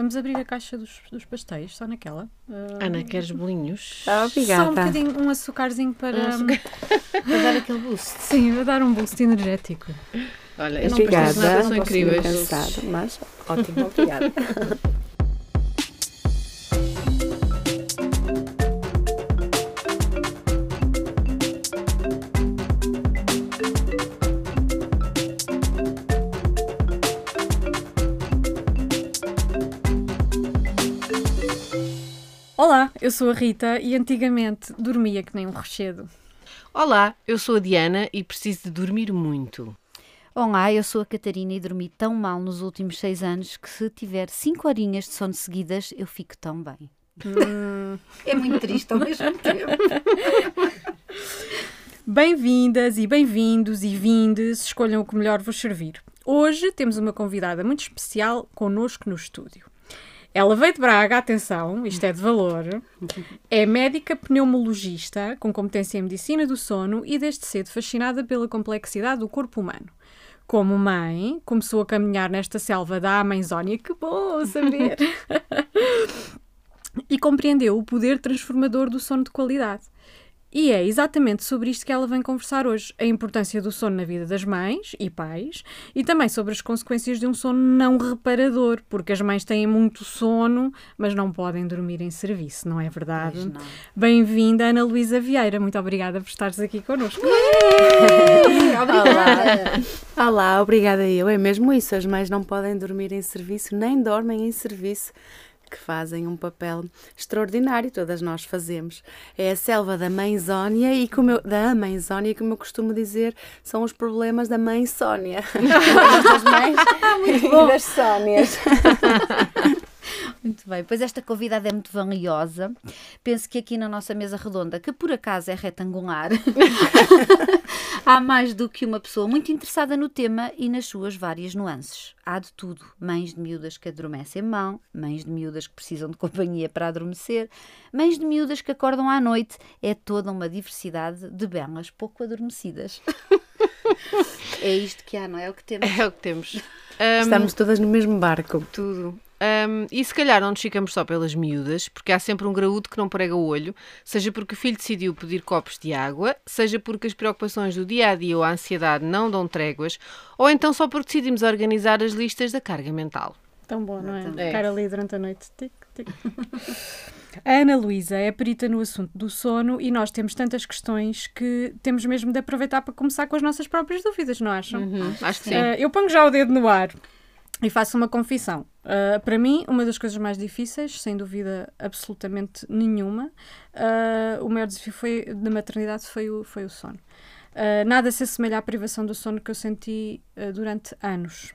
Vamos abrir a caixa dos, dos pastéis, só naquela. Uh, Ana, queres bolinhos? Ah, obrigada. Só um bocadinho, um açucarzinho para, Um açúcar. Para dar aquele boost. sim, a dar um boost energético. Olha, estes Obrigada. pastéis de nata são Não incríveis. cansada, mas ótimo, obrigada. eu sou a Rita e antigamente dormia que nem um rochedo. Olá, eu sou a Diana e preciso de dormir muito. Olá, eu sou a Catarina e dormi tão mal nos últimos seis anos que se tiver cinco horinhas de sono seguidas eu fico tão bem. É muito triste ao mesmo tempo. Bem-vindas e bem-vindos e vindes, escolham o que melhor vos servir. Hoje temos uma convidada muito especial connosco no estúdio. Ela veio de Braga, atenção, isto é de valor. É médica pneumologista, com competência em medicina do sono e desde cedo fascinada pela complexidade do corpo humano. Como mãe, começou a caminhar nesta selva da Amazónia, que bom saber! e compreendeu o poder transformador do sono de qualidade. E é exatamente sobre isto que ela vem conversar hoje: a importância do sono na vida das mães e pais e também sobre as consequências de um sono não reparador, porque as mães têm muito sono, mas não podem dormir em serviço, não é verdade? Bem-vinda, Ana Luísa Vieira, muito obrigada por estares aqui connosco. Olá. Olá, obrigada eu. É mesmo isso, as mães não podem dormir em serviço, nem dormem em serviço, que fazem um papel extraordinário, todas nós fazemos. É a selva da mãezónia e como eu, da mãezónia, e como eu costumo dizer, são os problemas da mãe Sónia. das mães e das Sónias. Muito bem, pois esta convidada é muito valiosa. Penso que aqui na nossa mesa redonda, que por acaso é retangular, há mais do que uma pessoa muito interessada no tema e nas suas várias nuances. Há de tudo: mães de miúdas que adormecem mão, mães de miúdas que precisam de companhia para adormecer, mães de miúdas que acordam à noite. É toda uma diversidade de belas pouco adormecidas. é isto que há, não é o que temos? É o que temos. Ahm, Estamos todas no mesmo barco. tudo. Ahm, e se calhar não nos ficamos só pelas miúdas, porque há sempre um graúdo que não prega o olho, seja porque o filho decidiu pedir copos de água, seja porque as preocupações do dia a dia ou a ansiedade não dão tréguas, ou então só porque decidimos organizar as listas da carga mental. Tão bom, não é? Ficar ali durante a noite. Tic, tic. A Ana Luísa é perita no assunto do sono e nós temos tantas questões que temos mesmo de aproveitar para começar com as nossas próprias dúvidas, não acham? Uhum, acho que sim. Ah, eu ponho já o dedo no ar e faço uma confissão. Ah, para mim, uma das coisas mais difíceis, sem dúvida absolutamente nenhuma, ah, o maior desafio foi, da maternidade foi o, foi o sono. Ah, nada se assemelha à privação do sono que eu senti durante anos.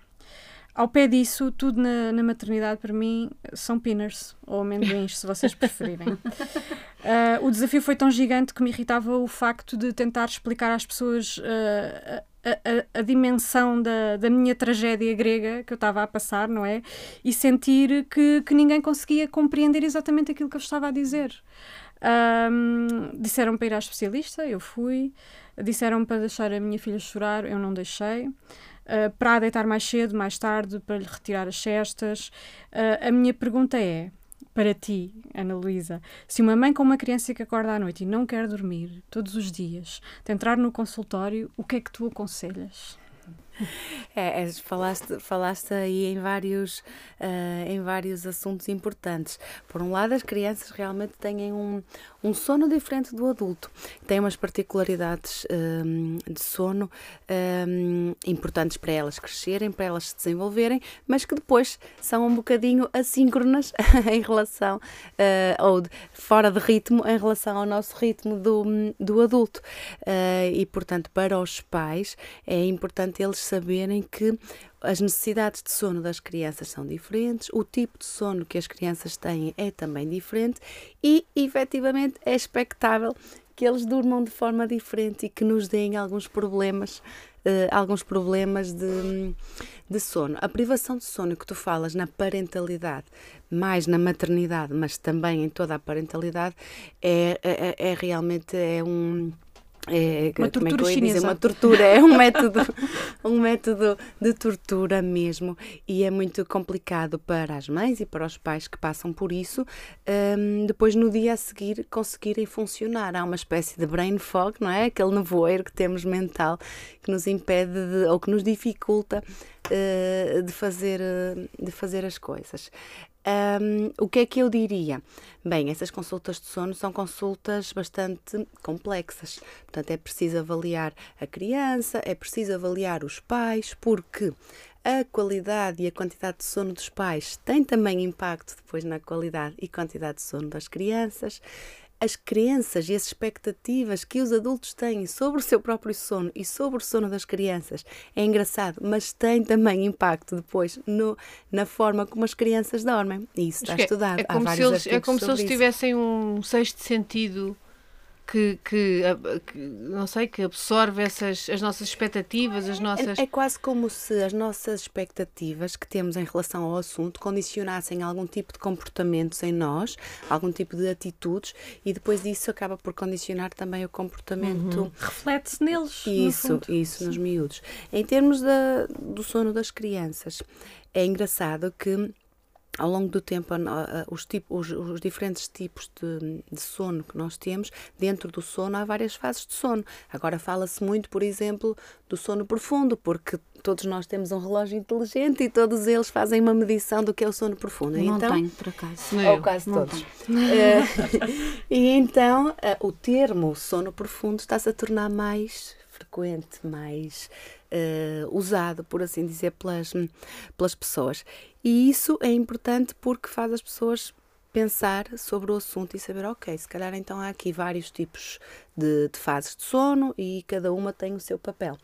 Ao pé disso, tudo na, na maternidade para mim são pinners ou amendoins, se vocês preferirem. Ah, o desafio foi tão gigante que me irritava o facto de tentar explicar às pessoas ah, a, a- dimensão da, da minha tragédia grega que eu estava a passar, não é? E sentir que, que ninguém conseguia compreender exatamente aquilo que eu estava a dizer. Ahm, disseram para ir à especialista, eu fui. Disseram para deixar a minha filha chorar, eu não deixei. Uh, para a deitar mais cedo, mais tarde, para lhe retirar as cestas. Uh, a minha pergunta é, para ti, Ana Luísa, se uma mãe com uma criança que acorda à noite e não quer dormir todos os dias, te entrar no consultório, o que é que tu aconselhas? É, é, falaste, falaste aí em vários, eh, em vários assuntos importantes. Por um lado, as crianças realmente têm um, um sono diferente do adulto. Têm umas particularidades hum, de sono hum, importantes para elas crescerem, para elas se desenvolverem, mas que depois são um bocadinho assíncronas em relação, eh, ou de- fora de ritmo, em relação ao nosso ritmo do, do adulto. Eh, e, portanto, para os pais é importante eles saberem que as necessidades de sono das crianças são diferentes, o tipo de sono que as crianças têm é também diferente e, efetivamente, é expectável que eles durmam de forma diferente e que nos deem alguns problemas, eh, alguns problemas de, de sono. A privação de sono que tu falas na parentalidade, mais na maternidade, mas também em toda a parentalidade, é, é, é realmente é um é, Uma é tortura eu ia dizer? chinesa. Uma tortura, é um método, um método de tortura mesmo e é muito complicado para as mães e para os pais que passam por isso hum, depois no dia a seguir conseguirem funcionar. Há uma espécie de brain fog, não é? Aquele nevoeiro que temos mental que nos impede de, ou que nos dificulta eh, de, fazer, eh, de fazer as coisas. Um, o que é que eu diria? Bem, essas consultas de sono são consultas bastante complexas. Portanto, é preciso avaliar a criança, é preciso avaliar os pais, porque a qualidade e a quantidade de sono dos pais tem também impacto depois na qualidade e quantidade de sono das crianças as crenças e as expectativas que os adultos têm sobre o seu próprio sono e sobre o sono das crianças é engraçado, mas tem também impacto depois no, na forma como as crianças dormem. E isso está é- estudado. É Há como, se eles, é como se eles tivessem um sexto sentido que, que, que, não sei, que absorve essas, as nossas expectativas, as nossas. É, é quase como se as nossas expectativas que temos em relação ao assunto condicionassem algum tipo de comportamentos em nós, algum tipo de atitudes, e depois disso acaba por condicionar também o comportamento Reflete-se neles. no Isso, fundo. isso, nos miúdos. Em termos da, do sono das crianças, é engraçado que ao longo do tempo, os, tipo- os- os diferentes tipos de, de sono que nós temos, dentro do sono há várias fases de sono. Agora fala-se muito, por exemplo, do sono profundo, porque todos nós temos um relógio inteligente e todos eles fazem uma medição do que é o sono profundo. Não então, tenho, por acaso. Ou eu. quase Não todos. Eh, e então eh, o termo sono profundo está-se a tornar mais frequente, mais eh, usado, por assim dizer, pelas, pelas pessoas. E isso é importante porque faz as pessoas pensar sobre o assunto e saber, ok, se calhar então há aqui vários tipos de, de fases de sono e cada uma tem o seu papel.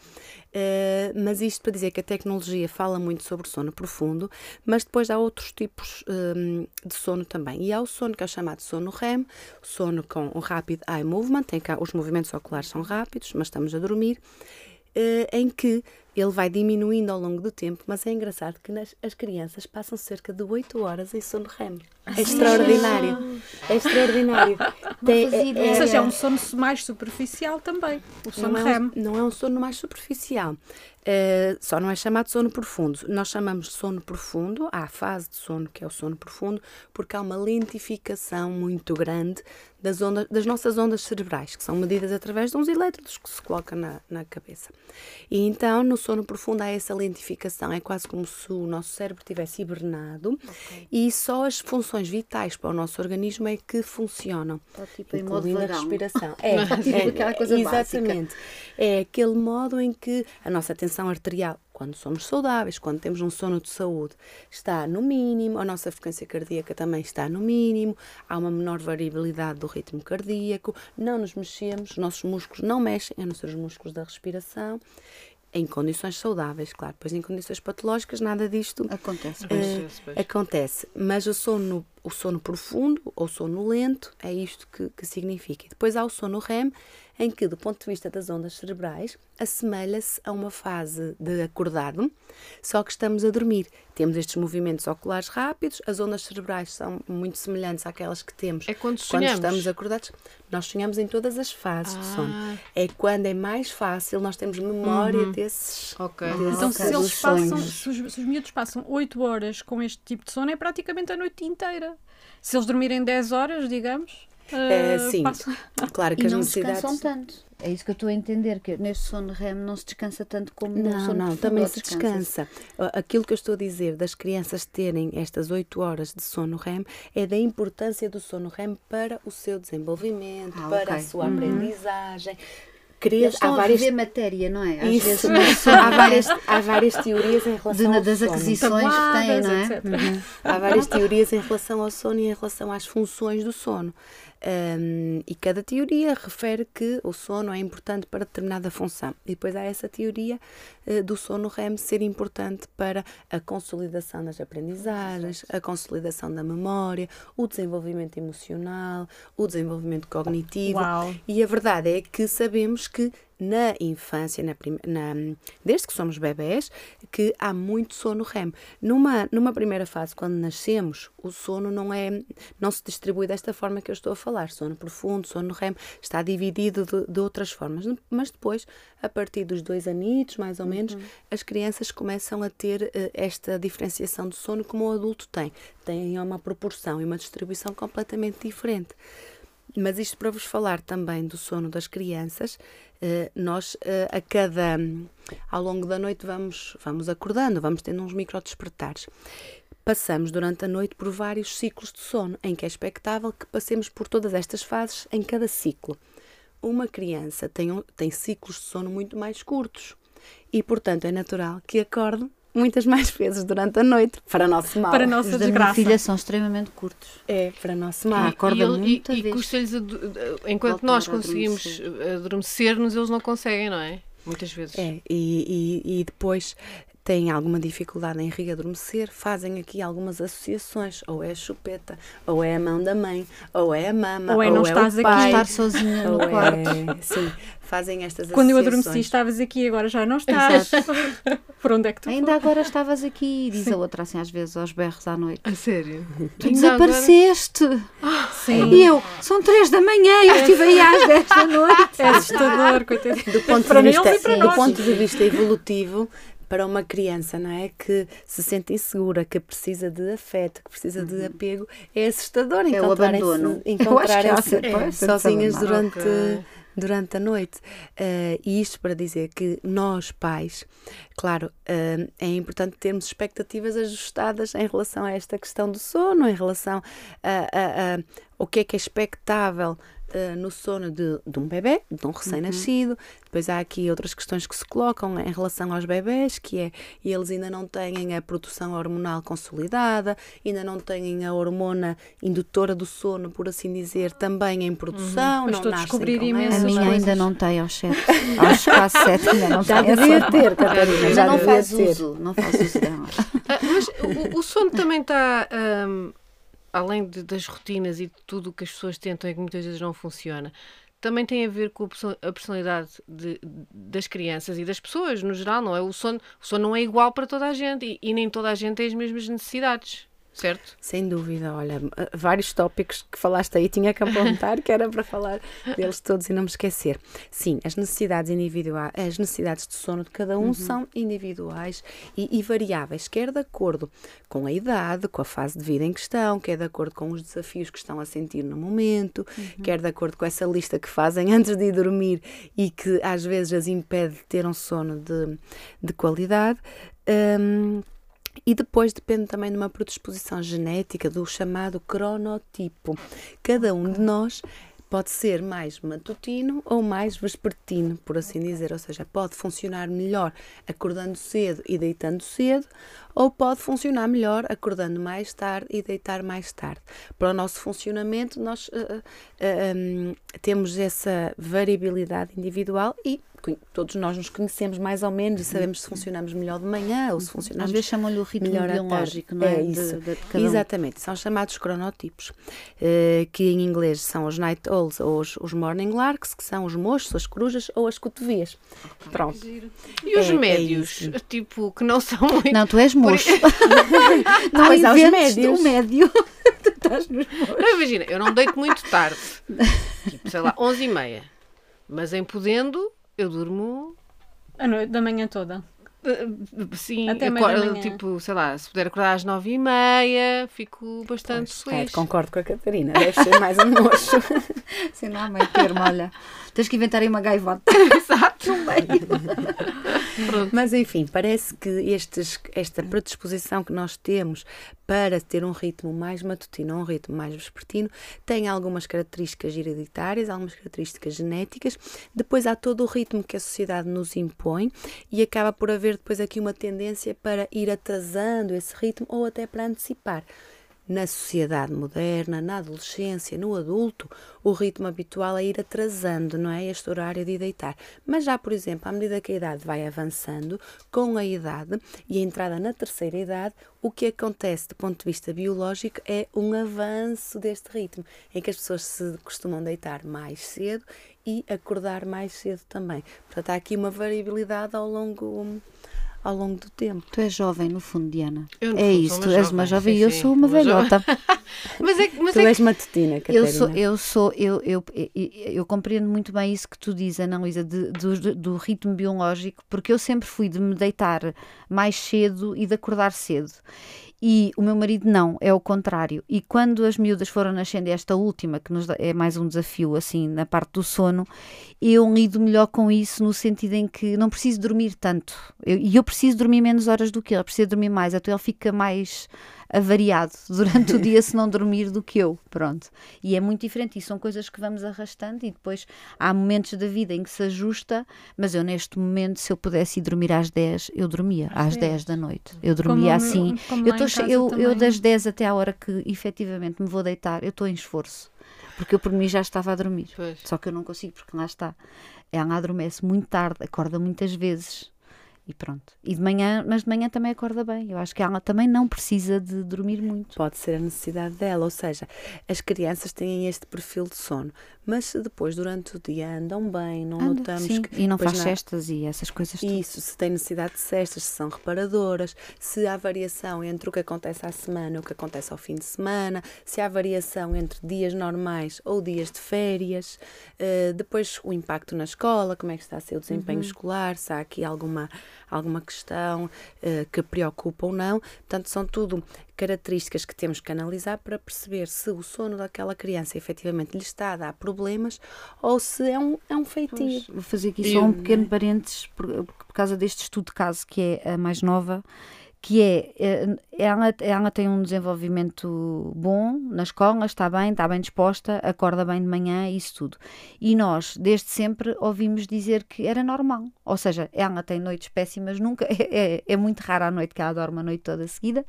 Eh, mas isto para dizer que a tecnologia fala muito sobre o sono profundo, mas depois há outros tipos hum, de sono também. E há o sono que é chamado sono REM, o sono com um rápido eye movement, em que há- os movimentos oculares são rápidos, mas estamos a dormir, eh, em que ele vai diminuindo ao longo do tempo, mas é engraçado que nas, as crianças passam cerca de 8 horas em sono REM. É extraordinário. É extraordinário. Tem- é- ideia. Ou seja, é um sono mais superficial também. O sono não é, REM. um, não é um sono mais superficial. Eh, só não é chamado sono profundo. Nós chamamos de sono profundo, há a fase de sono que é o sono profundo, porque há uma lentificação muito grande das, ondas, das nossas ondas cerebrais, que são medidas através de uns elétrodos que se coloca na, na cabeça. E então, no sono profundo, há essa lentificação. É quase como se o nosso cérebro tivesse hibernado e só as funções vitais para o nosso organismo é que funcionam. Está tipo em modo a respiração. É, Tipo é, aquela coisa exatamente. É aquele modo em que a nossa tensão arterial, quando somos saudáveis, quando temos um sono de saúde, está no mínimo, a nossa frequência cardíaca também está no mínimo, há uma menor variabilidade do ritmo cardíaco, não nos mexemos, os nossos músculos não mexem, a não ser os músculos da respiração, em condições saudáveis, claro. Pois em condições patológicas, nada disto Acontece. pois. acontece. Mas o sono, o sono profundo ou sono lento é isto que, que significa. E depois há o sono REM, em que, do ponto de vista das ondas cerebrais, assemelha-se a uma fase de acordado, só que estamos a dormir. Temos estes movimentos oculares rápidos, as ondas cerebrais são muito semelhantes àquelas que temos É quando quando estamos acordados. Nós sonhamos em todas as fases de sono. Ah. É quando é mais fácil, nós temos memória desses. Ok. desses Então, se eles passam, se os, se os miúdos passam 8 horas com este tipo de sono, é praticamente a noite inteira. Se eles dormirem 10 horas, digamos. É, eh, sim, passam- claro que E as não necessidades. descansam tanto. É isso que eu estou a entender, que neste sono REM não se descansa tanto como no Não, sono não, profundo, também se descansa. A- Aquilo que eu estou a dizer das crianças terem estas 8 horas de sono REM é da importância do sono REM para o seu desenvolvimento, Ah, para ok. a sua Uhum. aprendizagem. Estão há a várias, viver matéria, não é? Às isso, vezes não é só há, várias, há várias teorias em de- relação ao das sono. aquisições que têm, não é? etc. Há várias teorias em relação ao sono e em relação às funções do sono. Um, e cada teoria refere que o sono é importante para determinada função. E depois há essa teoria eh, do sono REM ser importante para a consolidação das aprendizagens, a consolidação da memória, o desenvolvimento emocional, o desenvolvimento cognitivo. Uau. E a verdade é que sabemos que na infância, na, na, desde que somos bebés, que há muito sono REM. Numa, numa primeira fase, quando nascemos, o sono não é não se distribui desta forma que eu estou a falar. Sono profundo, sono REM, está dividido de, de outras formas. Mas depois, a partir dos dois anitos, mais ou menos, uhum. as crianças começam a ter uh, esta diferenciação do sono como o adulto tem. Têm uma proporção e uma distribuição completamente diferente. Mas isto para vos falar também do sono das crianças, nós eh, a cada ao longo da noite vamos vamos acordando, vamos tendo uns micro despertares. Passamos durante a noite por vários ciclos de sono, em que é expectável que passemos por todas estas fases em cada ciclo. Uma criança tem, tem ciclos de sono muito mais curtos e, portanto, é natural que acorde muitas mais vezes durante a noite, para nosso mal. Para nossa Os desgraça. minha filha são extremamente curtos. É, para nosso mal. acorda e, muita e, vez. e custa-lhes, enquanto nós a conseguimos adormecer. adormecer-nos, eles não conseguem, não é? Muitas vezes. É, e, e, e depois têm alguma dificuldade em readormecer, fazem aqui algumas associações, ou é a chupeta, ou é a mão da mãe, ou é a mama, Ou é não estás o aqui. pai, Estar sozinha no ou quarto. é, sim, fazem estas Quando eu associações. adormeci, estavas aqui, agora já não estás. Por onde é que tu Ainda agora estavas aqui, diz a outra assim às vezes aos berros à noite. A sério? Tu Ainda agora- desapareceste! Sim. E eu, são três da manhã e eu estive aí às dez da noite. É assustador, coitadinho. do ponto de vista, para do ponto de vista evolutivo para uma criança, não é? Que se sente insegura, que precisa de afeto, que precisa de apego, é assustador Uhum. É encontrarem-se essa sozinhas durante, Ok. durante a noite. Eh, e isto para dizer que nós, pais, claro, eh, é importante termos expectativas ajustadas em relação a esta questão do sono, em relação a, a- a- o que é que é expectável eh, no sono de, de um bebê, de um recém-nascido. Depois há aqui outras questões que se colocam em relação aos bebés, que é eles ainda não têm a produção hormonal consolidada, ainda não têm a hormona indutora do sono, por assim dizer, também em produção. Mas não estou a descobrir A minha coisas. ainda não tem aos sete. Aos quase sete ainda não Já tem. devia ter, Catarina, Ainda já não faz ter. uso, não faz uso dela. Ah, mas o, o sono também está, ahm, além de- das rotinas e de tudo o que as pessoas tentam e que muitas vezes não funciona, também tem a ver com a perso- a personalidade de- das crianças e das pessoas no geral, não é? O sono, o sono não é igual para toda a gente e, e nem toda a gente tem as mesmas necessidades, certo? Sem dúvida, olha, vários tópicos que falaste aí tinha que apontar, que era para falar deles todos e não me esquecer. Sim, as necessidades individuais, as necessidades de sono de cada um são individuais e, e variáveis, quer de acordo com a idade, com a fase de vida em questão, quer de acordo com os desafios que estão a sentir no momento, quer de acordo com essa lista que fazem antes de ir dormir e que às vezes as impede de ter um sono de, de qualidade. Hum, e depois depende também de uma predisposição genética, do chamado cronotipo. Cada um de nós pode ser mais matutino ou mais vespertino, por assim dizer, ou seja, pode funcionar melhor acordando cedo e deitando cedo, ou pode funcionar melhor acordando mais tarde e deitar mais tarde. Para o nosso funcionamento, nós eh, eh, hum, temos essa variabilidade individual e todos nós nos conhecemos mais ou menos e sabemos se funcionamos melhor de manhã ou se funcionamos Às vezes chamam-lhe o ritmo melhor biológico, não é? É isso. de- de cada um. Exatamente, são chamados cronotipos, eh, que em inglês são os night owls ou os, os morning larks, que são os mochos, as corujas ou as cotovias. Pronto. E os É- é médios, isso. tipo, que não são muito. Não, tu és moço. não Pois há os inventes médios. o médio. Não, imagina, eu não deito muito tarde, tipo, sei lá, 11 e meia, mas em podendo, eu durmo. A noite da manhã toda. eh, Sim, Até acordo, tipo, sei lá, se puder acordar às nove e meia, fico bastante Pois, é, feliz. concordo com a Catarina, deve ser mais um mocho. Assim, não há meio termo, olha. Tens que inventar aí uma gaivota. Exato. Mas enfim, parece que estes, esta predisposição que nós temos para ter um ritmo mais matutino, um ritmo mais vespertino, tem algumas características hereditárias, algumas características genéticas. Depois há todo o ritmo que a sociedade nos impõe e acaba por haver depois aqui uma tendência para ir atrasando esse ritmo ou até para antecipar. Na sociedade moderna, na adolescência, no adulto, o ritmo habitual é ir atrasando, não é? Este horário de deitar. Mas já, por exemplo, à medida que a idade vai avançando, com a idade e a entrada na terceira idade, o que acontece do ponto de vista biológico é um avanço deste ritmo, em que as pessoas se costumam deitar mais cedo e acordar mais cedo também. Portanto, há aqui uma variabilidade ao longo ao longo do tempo. Tu és jovem, no fundo, Diana. Eu, no é fundo, isso, sou tu uma és uma jovem, jovem e eu sou uma uma jovem. velhota. mas é, que- mas tu é que- és matutina, Eu Catarina. sou, eu sou, eu, eu, eu, eu compreendo muito bem isso que tu dizes, Ana Luísa, de- do, do ritmo biológico, porque eu sempre fui de me deitar mais cedo e de acordar cedo. E o meu marido não, é o contrário. E quando as miúdas foram nascendo, esta última, que nos é mais um desafio, assim, na parte do sono, eu lido melhor com isso no sentido em que não preciso dormir tanto. Eu- E eu, preciso dormir menos horas do que ele, preciso dormir mais, então ele fica mais avariado durante o dia se não dormir do que eu, pronto. E é muito diferente, e são coisas que vamos arrastando e depois há momentos da vida em que se ajusta, mas eu neste momento, se eu pudesse ir dormir às 10, eu dormia às 10 da noite. Eu Como dormia o meu- assim. como Eu, tô eu, eu das 10 até à hora que efetivamente me vou deitar, eu estou em esforço. Porque eu por mim já estava a dormir. Pois. Só que eu não consigo, porque lá está. Ela adormece muito tarde, acorda muitas vezes. E pronto. E de manhã, mas de manhã também acorda bem. Eu acho que ela também não precisa de dormir muito. Pode ser a necessidade dela, ou seja, as crianças têm este perfil de sono, mas se depois durante o dia andam bem, não notamos sim, que e não faz na- cestas e essas coisas. Isso, se tem necessidade de cestas, se são reparadoras, se há variação entre o que acontece à semana e o que acontece ao fim de semana, se há variação entre dias normais ou dias de férias, eh, depois o impacto na escola, como é que está a ser o desempenho Uhum. escolar, se há aqui alguma, alguma questão eh, que preocupa ou não. Portanto, são tudo características que temos que analisar para perceber se o sono daquela criança efetivamente lhe está a dar problemas ou se é um, é um feitio. Vou fazer aqui só um pequeno parênteses por, por causa deste estudo de caso que é a mais nova, que é, eh, ela, ela tem um desenvolvimento bom na escola, está bem, está bem disposta, acorda bem de manhã, isso tudo. E nós, desde sempre, ouvimos dizer que era normal. Ou seja, ela tem noites péssimas, nunca, é, é, é muito rara a noite que ela dorme a noite toda seguida.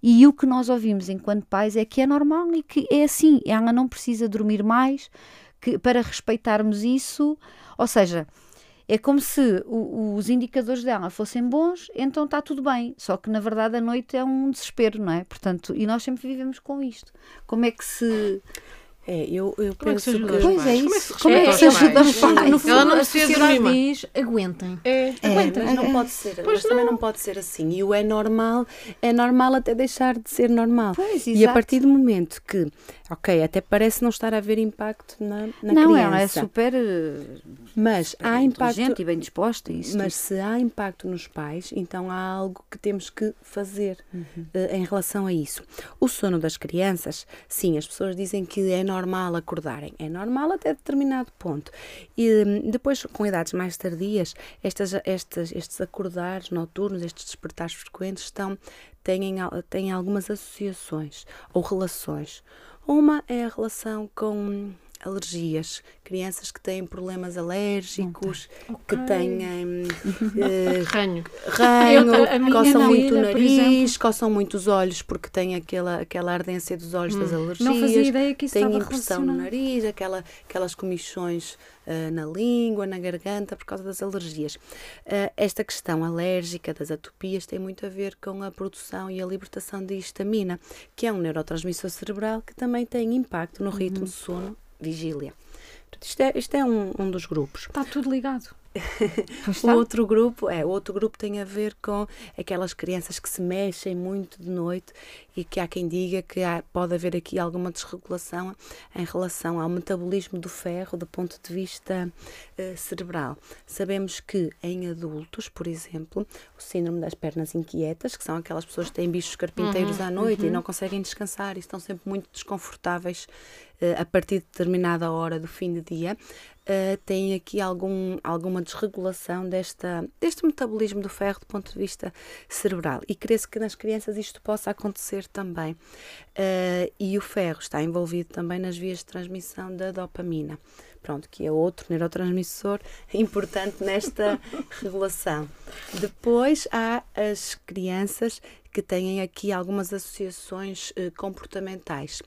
E o que nós ouvimos enquanto pais é que é normal e que é assim, ela não precisa dormir mais, que para respeitarmos isso, ou seja, é como se o- os indicadores dela fossem bons, então está tudo bem. Só que na verdade a noite é um desespero, não é? Portanto, e nós sempre vivemos com isto. Como é que se. É, eu, eu Como é que se penso ajuda que. os Pois é isso. Como é que se se respeita ajuda os pais? pais? No fundo, Ela não a sociedade mais. diz aguentem. É. É, mas não pode ser, mas também não pode ser assim. E o é normal, é normal até deixar de ser normal. Pois, E a exato. partir do momento que, ok, até parece não estar a haver impacto na, na não, criança, ela é super, eh, mas super há impacto, e bem disposta. Isso mas se há impacto nos pais, então há algo que temos que fazer Uhum. eh, em relação a isso. O sono das crianças, sim, as pessoas dizem que é normal acordarem. É normal até determinado ponto. E hum, depois, com idades mais tardias, estas, estas, estes acordares noturnos, estes despertares frequentes, estão, têm, têm algumas associações ou relações. Uma é a relação com alergias, crianças que têm problemas alérgicos, que têm hum, eh, Ranho. ranho, coçam muito o nariz, coçam muito os olhos porque têm aquela, aquela ardência dos olhos das alergias. Não fazia ideia que isso Tem estava impressão no nariz, aquela, aquelas comichões ah, na língua, na garganta, por causa das alergias. Ah, esta questão alérgica das atopias tem muito a ver com a produção e a libertação de histamina, que é um neurotransmissor cerebral que também tem impacto no ritmo de sono, vigília. Isto é, isto é um, um dos grupos. Está tudo ligado. O outro grupo, é, o outro grupo tem a ver com aquelas crianças que se mexem muito de noite e que há quem diga que há- pode haver aqui alguma desregulação em relação ao metabolismo do ferro do ponto de vista eh, cerebral. Sabemos que em adultos, por exemplo, o síndrome das pernas inquietas, que são aquelas pessoas que têm bichos carpinteiros à noite e não conseguem descansar e estão sempre muito desconfortáveis eh, a partir de determinada hora do fim de dia, eh, têm aqui algum, alguma desregulação desta, deste metabolismo do ferro do ponto de vista cerebral. E creio que nas crianças isto possa acontecer também. Eh, e o ferro está envolvido também nas vias de transmissão da dopamina. Pronto, que é outro neurotransmissor importante nesta regulação. Depois há as crianças que têm aqui algumas associações uh, comportamentais.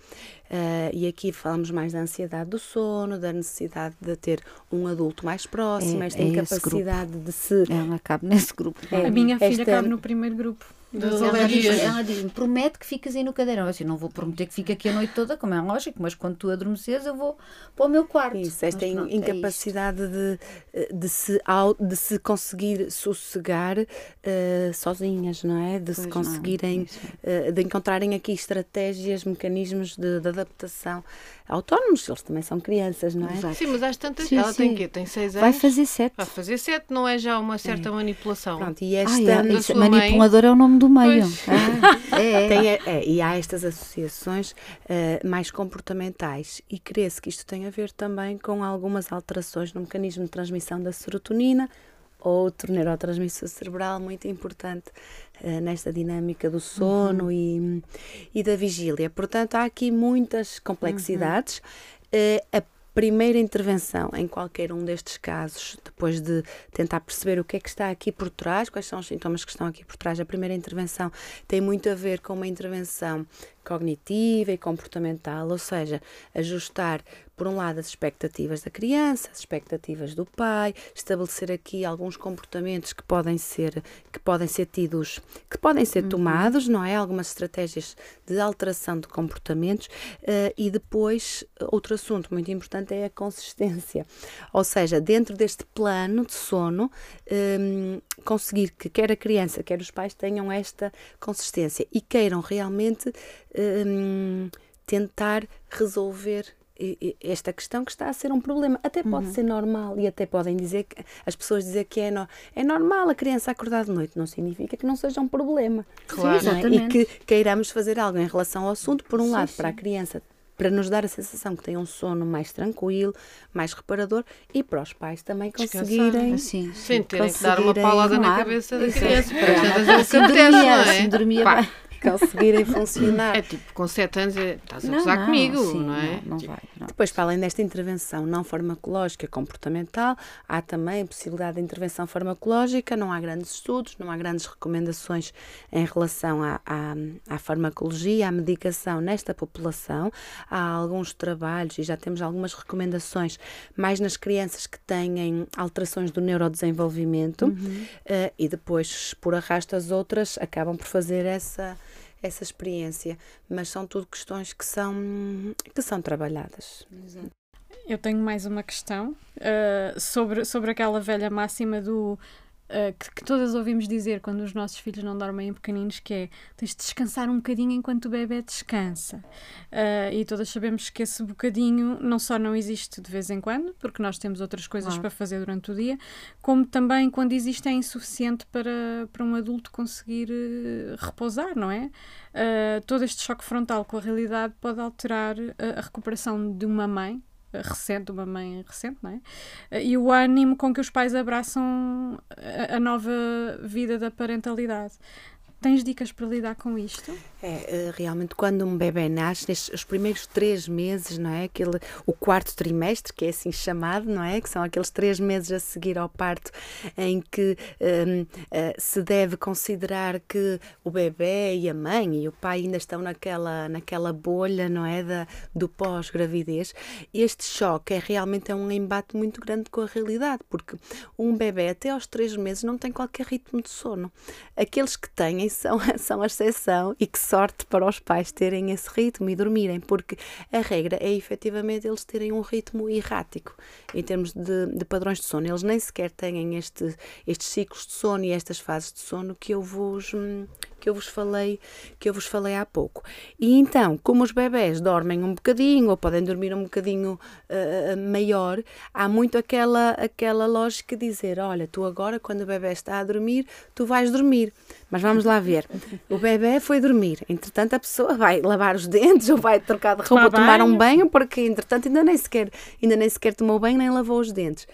Uh, e aqui falamos mais da ansiedade do sono, da necessidade de ter um adulto mais próximo, É- esta é esse incapacidade de se. Ela cabe nesse grupo. É, a minha filha esta- cabe no primeiro grupo. Ela alergias. diz- Ela diz-me, promete que ficas aí no cadeirão. Eu assim, não vou prometer que fique aqui a noite toda, como é lógico, mas quando tu adormeces eu vou para o meu quarto. Isso, esta Mas é incapacidade de, eh, de, se, de se conseguir sossegar eh, sozinhas, não é? De se Pois não, conseguirem, isso. eh, de encontrarem aqui estratégias, mecanismos de, de adaptação autónomos, eles também são crianças, não é? Exato. Sim, mas às tantas. Sim, ela tem sim. quê? Tem seis Vai anos? fazer sete. Vai fazer sete, não é já uma certa manipulação? Pronto, e Ah, esta. é, da isso, sua mãe. manipulador é o nome do meio. Ah, é, é. Tem, é, e há estas associações eh, mais comportamentais e crê-se que isto tem a ver também com algumas alterações no mecanismo de transmissão da serotonina, outro neurotransmissor cerebral muito importante eh, nesta dinâmica do sono e, e da vigília. Portanto, há aqui muitas complexidades. Eh, a primeira intervenção em qualquer um destes casos, depois de tentar perceber o que é que está aqui por trás, quais são os sintomas que estão aqui por trás, a primeira intervenção tem muito a ver com uma intervenção cognitiva e comportamental, ou seja, ajustar, por um lado, as expectativas da criança, as expectativas do pai, estabelecer aqui alguns comportamentos que podem ser que podem ser tidos, que podem ser tomados, não é? Algumas estratégias de alteração de comportamentos eh, e depois outro assunto muito importante é a consistência, ou seja, dentro deste plano de sono hum, conseguir que quer a criança quer os pais tenham esta consistência e queiram realmente hum, tentar resolver esta questão que está a ser um problema. Até pode ser normal e até podem dizer que as pessoas dizer que é, no- é normal a criança acordar de noite, não significa que não seja um problema. Claro. não é? E que queiramos fazer algo em relação ao assunto, por um Sim, lado, sim. para a criança para nos dar a sensação que tem um sono mais tranquilo, mais reparador e para os pais também conseguirem Assim, Sem terem que dar uma paulada na cabeça da criança. Para assim dormia, é? assim dormia bem. Conseguirem funcionar. É tipo, com sete anos, é, estás a Não, gozar não, comigo, sim, não é? Não, não vai. não. Depois, para além desta intervenção não farmacológica comportamental, há também a possibilidade de intervenção farmacológica. Não há grandes estudos, não há grandes recomendações em relação à, à, à farmacologia, à medicação nesta população. Há alguns trabalhos e já temos algumas recomendações mais nas crianças que têm alterações do neurodesenvolvimento eh, e depois, por arrasto, as outras acabam por fazer essa essa experiência, mas são tudo questões que são que são trabalhadas. Eu tenho mais uma questão ah, sobre, sobre aquela velha máxima do. Ah, que, que todas ouvimos dizer quando os nossos filhos não dormem em pequeninos, que é tens de descansar um bocadinho enquanto o bebê descansa. Ah, e todas sabemos que esse bocadinho não só não existe de vez em quando, porque nós temos outras coisas Claro. para fazer durante o dia, como também quando existe é insuficiente para, para um adulto conseguir eh, repousar, não é? Todo este choque frontal com a realidade pode alterar a, a recuperação de uma mãe recente, uma mãe recente, não é? E o ânimo com que os pais abraçam a, a nova vida da parentalidade. Tens dicas para lidar com isto? É, eh, realmente quando um bebê nasce, nestes, os primeiros três meses, não é? Aquele, o quarto trimestre, que é assim chamado, não é? Que são aqueles três meses a seguir ao parto, em que hum, eh, se deve considerar que o bebê e a mãe e o pai ainda estão naquela, naquela bolha, não é? Da, do pós-gravidez. Este choque é realmente é um embate muito grande com a realidade, porque um bebê até aos três meses não tem qualquer ritmo de sono. Aqueles que têm são, são a exceção e que sorte para os pais terem esse ritmo e dormirem, porque a regra é efetivamente eles terem um ritmo errático em termos de, de padrões de sono. Eles nem sequer têm este, estes ciclos de sono e estas fases de sono que eu vos hum, que eu vos falei que eu vos falei há pouco. E então, como os bebés dormem um bocadinho ou podem dormir um bocadinho uh, maior, há muito aquela aquela lógica de dizer, olha, tu agora quando o bebê está a dormir, tu vais dormir. Mas vamos lá ver. O bebê foi dormir. Entretanto, a pessoa vai lavar os dentes ou vai trocar de roupa, Tomar um banho. banho, porque entretanto ainda nem sequer, ainda nem sequer tomou banho nem lavou os dentes.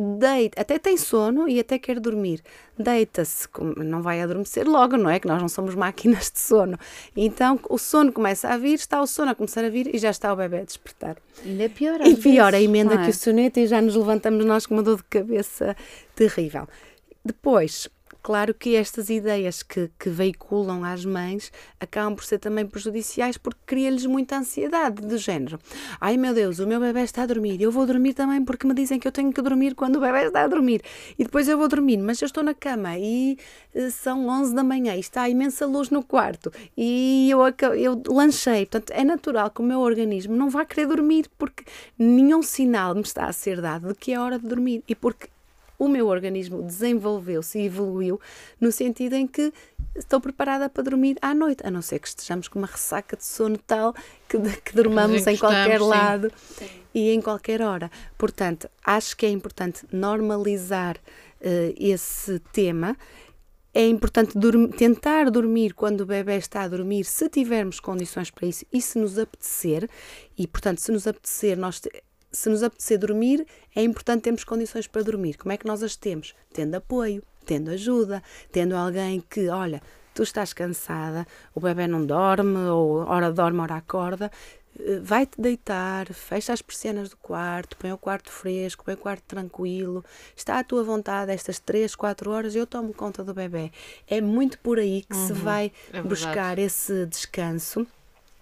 Deita, até tem sono e até quer dormir. Deita-se, não vai adormecer logo, não é? Que nós não somos máquinas de sono. Então o sono começa a vir, está o sono a começar a vir e já está o bebê a despertar. Ainda é pior. E pior, a vezes, emenda não é? que o soneto e já nos levantamos nós com uma dor de cabeça terrível. Depois, claro que estas ideias que, que veiculam às mães acabam por ser também prejudiciais porque cria-lhes muita ansiedade do género. Ai meu Deus, o meu bebê está a dormir, eu vou dormir também porque me dizem que eu tenho que dormir quando o bebê está a dormir. E depois eu vou dormir, mas eu estou na cama e eh, são 11 da manhã e está imensa luz no quarto e eu, eu lanchei. Portanto, é natural que o meu organismo não vá querer dormir porque nenhum sinal me está a ser dado de que é hora de dormir e porque o meu organismo desenvolveu-se e evoluiu no sentido em que estou preparada para dormir à noite, a não ser que estejamos com uma ressaca de sono tal que, que dormamos em qualquer sim. lado sim. e em qualquer hora. Portanto, acho que é importante normalizar uh, esse tema. É importante dormir, tentar dormir quando o bebê está a dormir, se tivermos condições para isso e se nos apetecer. E, portanto, se nos apetecer, nós se nos apetecer dormir, é importante termos condições para dormir. Como é que nós as temos? Tendo apoio, tendo ajuda, tendo alguém que, olha, tu estás cansada, o bebê não dorme, ou hora dorme, hora acorda, eh, vai-te deitar, fecha as persianas do quarto, põe o quarto fresco, põe o quarto tranquilo, está à tua vontade estas 3, 4 horas, eu tomo conta do bebê. É muito por aí que uhum, se vai é buscar esse descanso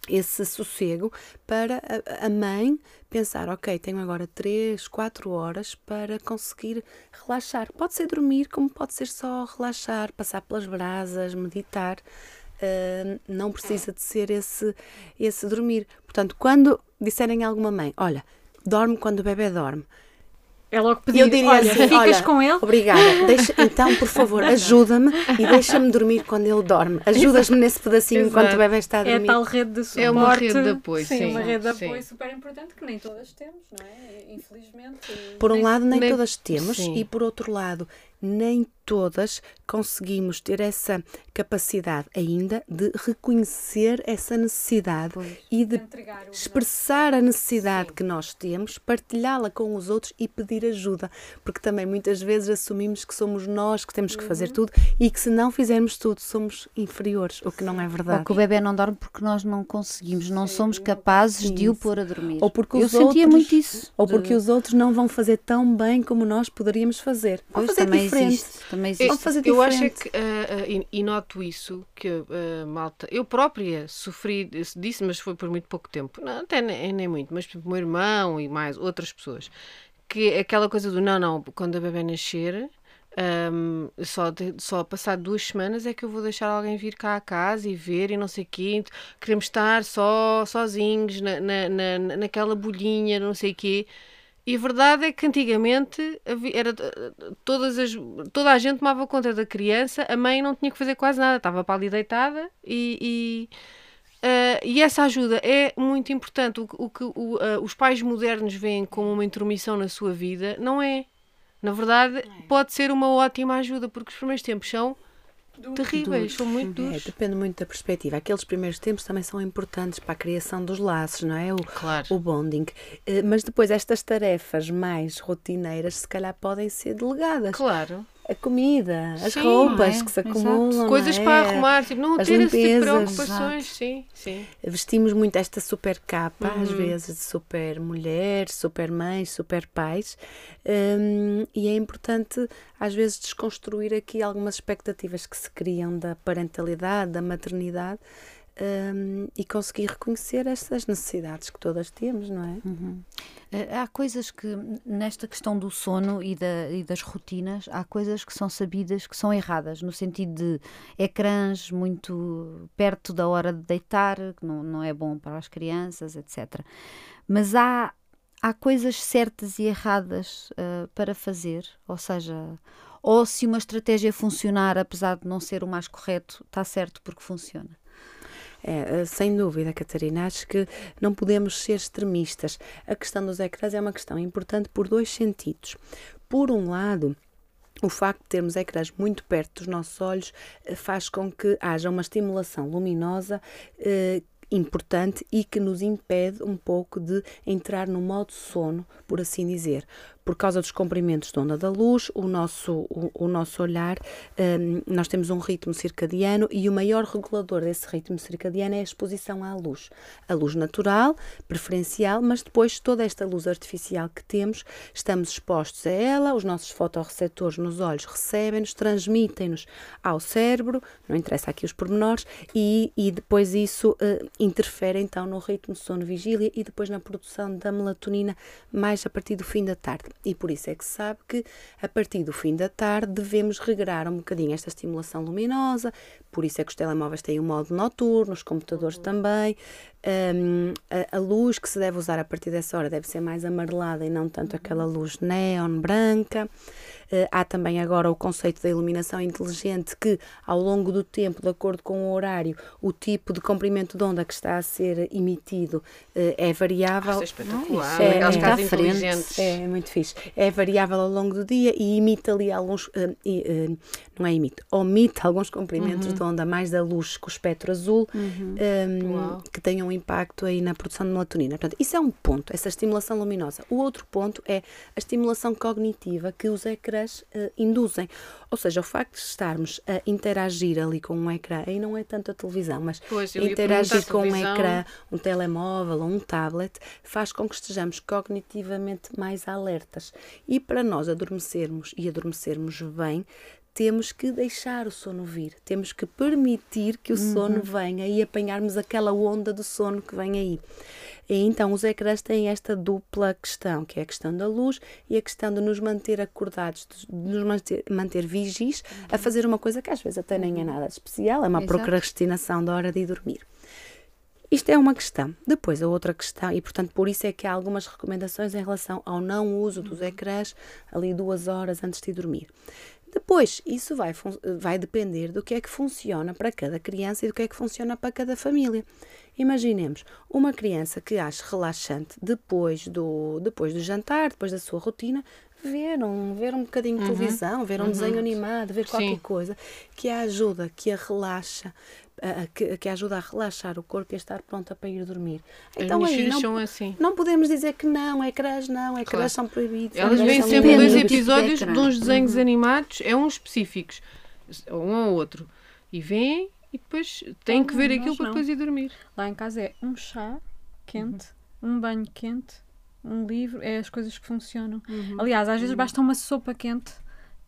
esse sossego para a, mãe pensar, ok, tenho agora 3, 4 horas para conseguir relaxar. Pode ser dormir, como pode ser só relaxar, passar pelas brasas, meditar. Uh, não precisa de ser esse, esse dormir. Portanto, quando disserem a alguma mãe, olha, dorme quando o bebê dorme, é logo pedir, eu diria olha, assim, ficas olha, com ele? Obrigada. Deixa, então, por favor, ajuda-me e deixa-me dormir quando ele dorme. Ajudas-me nesse pedacinho Exato. enquanto o bebê está a dormir. É a tal rede de suporte. É uma rede de apoio, sim. sim uma rede de apoio sim. super importante que nem todas temos, não é? Infelizmente. Por um lado, nem, nem todas temos sim. e por outro lado, nem todas conseguimos ter essa capacidade ainda de reconhecer essa necessidade pois. e de expressar a necessidade Sim. que nós temos, partilhá-la com os outros e pedir ajuda, porque também muitas vezes assumimos que somos nós que temos que uhum. fazer tudo e que se não fizermos tudo somos inferiores, o que não é verdade. Ou que o bebê não dorme porque nós não conseguimos, não Sim, somos capazes de o pôr a dormir. Ou porque Eu sentia outros, muito isso. Ou porque os outros não vão fazer tão bem como nós poderíamos fazer. Pois, fazer também diferente. existe. Também existe. fazer diferente. Eu acho é que, uh, uh, e, noto isso, que uh, malta, eu própria sofri disso, mas foi por muito pouco tempo, não, até nem, nem muito, mas o meu irmão e mais outras pessoas, que é aquela coisa do não, não, quando a bebê nascer, um, só, de, só passar duas semanas é que eu vou deixar alguém vir cá a casa e ver e não sei o quê. Queremos estar só sozinhos na, na, na, naquela bolhinha, não sei o quê. E a verdade é que antigamente era, todas as, toda a gente tomava conta da criança, a mãe não tinha que fazer quase nada, estava para ali deitada e, e, uh, e essa ajuda é muito importante. O, o que uh, os pais modernos veem como uma intromissão na sua vida não é. Na verdade, é. pode ser uma ótima ajuda, porque os primeiros tempos são terríveis, são muito duros. É, depende muito da perspectiva. Aqueles primeiros tempos também são importantes para a criação dos laços, não é? O, claro. o bonding. Eh, mas depois estas tarefas mais rotineiras, se calhar, podem ser delegadas. Claro a comida, as sim, roupas é? que se acumulam. Coisas é? para arrumar, tipo, não as ter limpezas, tipo de preocupações. Exato. Sim, sim. Vestimos muito esta super capa, uhum. às vezes, de super mulheres, super mães, super pais, um, e é importante, às vezes, desconstruir aqui algumas expectativas que se criam da parentalidade, da maternidade um, e conseguir reconhecer essas necessidades que todas temos, não é? Uhum. Eh, há coisas que, nesta questão do sono e, da, e, das rotinas, há coisas que são sabidas que são erradas, no sentido de ecrãs muito perto da hora de deitar, que não, não é bom para as crianças, etc. Mas há, há coisas certas e erradas uh, para fazer, ou seja, ou se uma estratégia funcionar, apesar de não ser o mais correto, está certo porque funciona. É, eh, sem dúvida, Catarina, acho que não podemos ser extremistas. A questão dos ecrãs é uma questão importante por dois sentidos. Por um lado, o facto de termos ecrãs muito perto dos nossos olhos eh, faz com que haja uma estimulação luminosa eh, importante e que nos impede um pouco de entrar no modo sono, por assim dizer. Por causa dos comprimentos de onda da luz, o nosso, o, o nosso olhar, um, nós temos um ritmo circadiano e o maior regulador desse ritmo circadiano é a exposição à luz. A luz natural, preferencial, mas depois toda esta luz artificial que temos, estamos expostos a ela, os nossos fotorreceptores nos olhos recebem-nos, transmitem-nos ao cérebro, não interessa aqui os pormenores, e, e depois isso uh, interfere então no ritmo sono-vigília e depois na produção da melatonina mais a partir do fim da tarde. E por isso é que se sabe que a partir do fim da tarde devemos regrar um bocadinho esta estimulação luminosa, por isso é que os telemóveis têm um modo noturno, os computadores uhum. também. Um, a, a, luz que se deve usar a partir dessa hora deve ser mais amarelada e não tanto uhum. aquela luz neon branca. Uh, há também agora o conceito da iluminação inteligente, que ao longo do tempo, de acordo com o horário, o tipo de comprimento de onda que está a ser emitido uh, é variável. Ah, é espetacular, é, é, casas inteligentes. É, é, muito fixe. É variável ao longo do dia e imita ali alguns, uh, não é imita, omite alguns comprimentos uhum. de onda mais da luz com o espectro azul uhum. um, que tenham impacto aí na produção de melatonina. Portanto, isso é um ponto, essa estimulação luminosa. O outro ponto é a estimulação cognitiva que os ecrãs uh, induzem. Ou seja, o facto de estarmos a interagir ali com um ecrã, aí não é tanto a televisão, mas pois, interagir com um ecrã, um telemóvel ou um tablet, faz com que estejamos cognitivamente mais alertas. E para nós adormecermos e adormecermos bem, temos que deixar o sono vir, temos que permitir que o sono uhum. venha e apanharmos aquela onda do sono que vem aí. E então os ecrãs têm esta dupla questão, que é a questão da luz e a questão de nos manter acordados, de nos manter, manter vigis uhum. a fazer uma coisa que às vezes até nem é nada especial, é uma Exato. procrastinação da hora de ir dormir. Isto é uma questão. Depois, a outra questão, e portanto, por isso é que há algumas recomendações em relação ao não uso dos uhum. ecrãs ali duas horas antes de dormir. Depois, isso vai, vai depender do que é que funciona para cada criança e do que é que funciona para cada família. Imaginemos uma criança que acha relaxante depois do, depois do jantar, depois da sua rotina, ver um, ver um bocadinho de uhum. televisão, ver um uhum. desenho animado, ver qualquer Sim. coisa que a ajuda, que a relaxa, a, que, que, ajuda a relaxar o corpo e a estar pronta para ir dormir. Então aí não, são assim. não podemos dizer que não, ecrãs não, ecrãs claro. são proibidos. Elas vêm sempre dois episódios de, de uns desenhos uhum. animados, é uns específicos, um ou outro, e vêm e depois têm que ver aquilo para depois ir dormir. Lá em casa é um chá quente, uhum. um banho quente, um livro, é as coisas que funcionam. Uhum. Aliás, às vezes uhum. basta uma sopa quente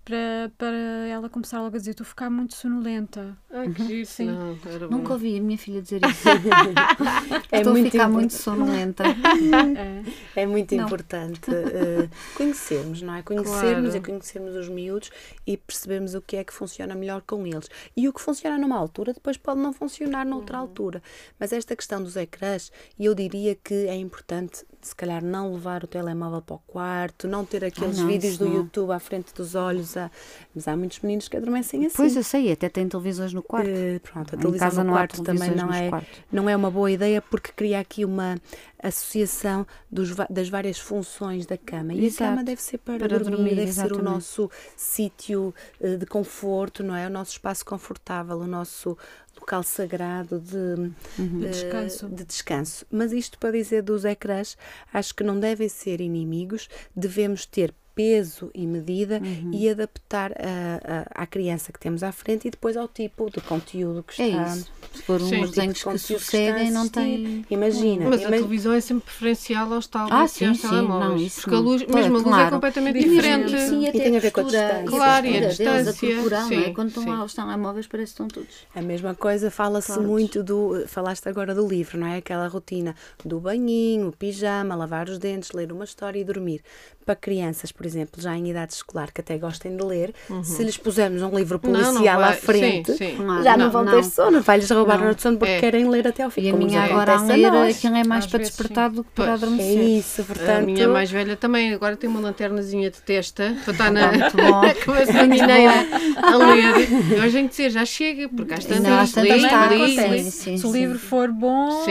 para, para ela começar logo a dizer: Estou a ficar muito sonolenta. Ai, que giro. Sim. Não, Nunca ouvi a minha filha dizer isso. é Estou muito a ficar muito sonolenta. é, é muito não. importante uh, conhecermos, não é? Conhecermos claro. e conhecermos os miúdos e percebermos o que é que funciona melhor com eles. E o que funciona numa altura depois pode não funcionar noutra uhum. altura. Mas esta questão dos ecrãs, eu diria que é importante se calhar não levar o telemóvel para o quarto, não ter aqueles ah, não, vídeos do não. YouTube à frente dos olhos. A... Mas há muitos meninos que adormecem assim. Pois eu sei, até tem televisões no quarto. Uh, pronto, a televisão casa no quarto também não é, não é uma boa ideia porque cria aqui uma associação dos, das várias funções da cama. E Exato. a cama deve ser para, para dormir, dormir, deve exatamente. ser o nosso sítio uh, de conforto, não é? O nosso espaço confortável, o nosso local sagrado de, uhum. uh, descanso. de descanso. Mas isto para dizer dos ecrãs, acho que não devem ser inimigos, devemos ter peso e medida uhum. e adaptar a, a, à criança que temos à frente e depois ao tipo de conteúdo que é está. É isso. Se for uns tipo desenhos que sucedem, não tem. Imagina. Mas imagina. a televisão é sempre preferencial aos tablets ah, sim, e sim. Não, isso porque a luz, claro, mesmo a luz é claro. é completamente diferente. Sim, e tem a ver com a distância. Claro, e a distância. A corporal, sim, é? Quando estão lá os telemóveis, parece que estão todos. A mesma coisa, fala-se muito do. Falaste agora do livro, não é? Aquela rotina do banhinho, o pijama, lavar os dentes, ler uma história e dormir para crianças, por exemplo, já em idade escolar, que até gostem de ler, uhum. se lhes pusermos um livro policial não, não à frente, sim, sim. já não, não vão ter sono, vai-lhes roubar a sono porque é. querem ler até ao fim. E a minha agora a ler, aquilo é mais Às para despertar do que para adormecer. É isso, portanto... A minha mais velha também agora tem uma lanternazinha de testa para estar na... Muito bom. Começa a a ler. Hoje em que já chega, porque às tantas lê, Se o livro for bom,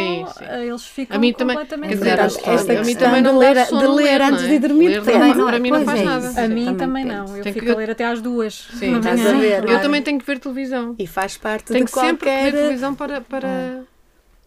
eles ficam completamente... Esta questão de ler antes de dormir também não, para mim não faz é nada. A mim também, não. Eu fico que... a ler até às duas. Sim, estás a ver. Eu também tenho que ver televisão. E faz parte tenho de qualquer... sempre que ver televisão para... para... Olha,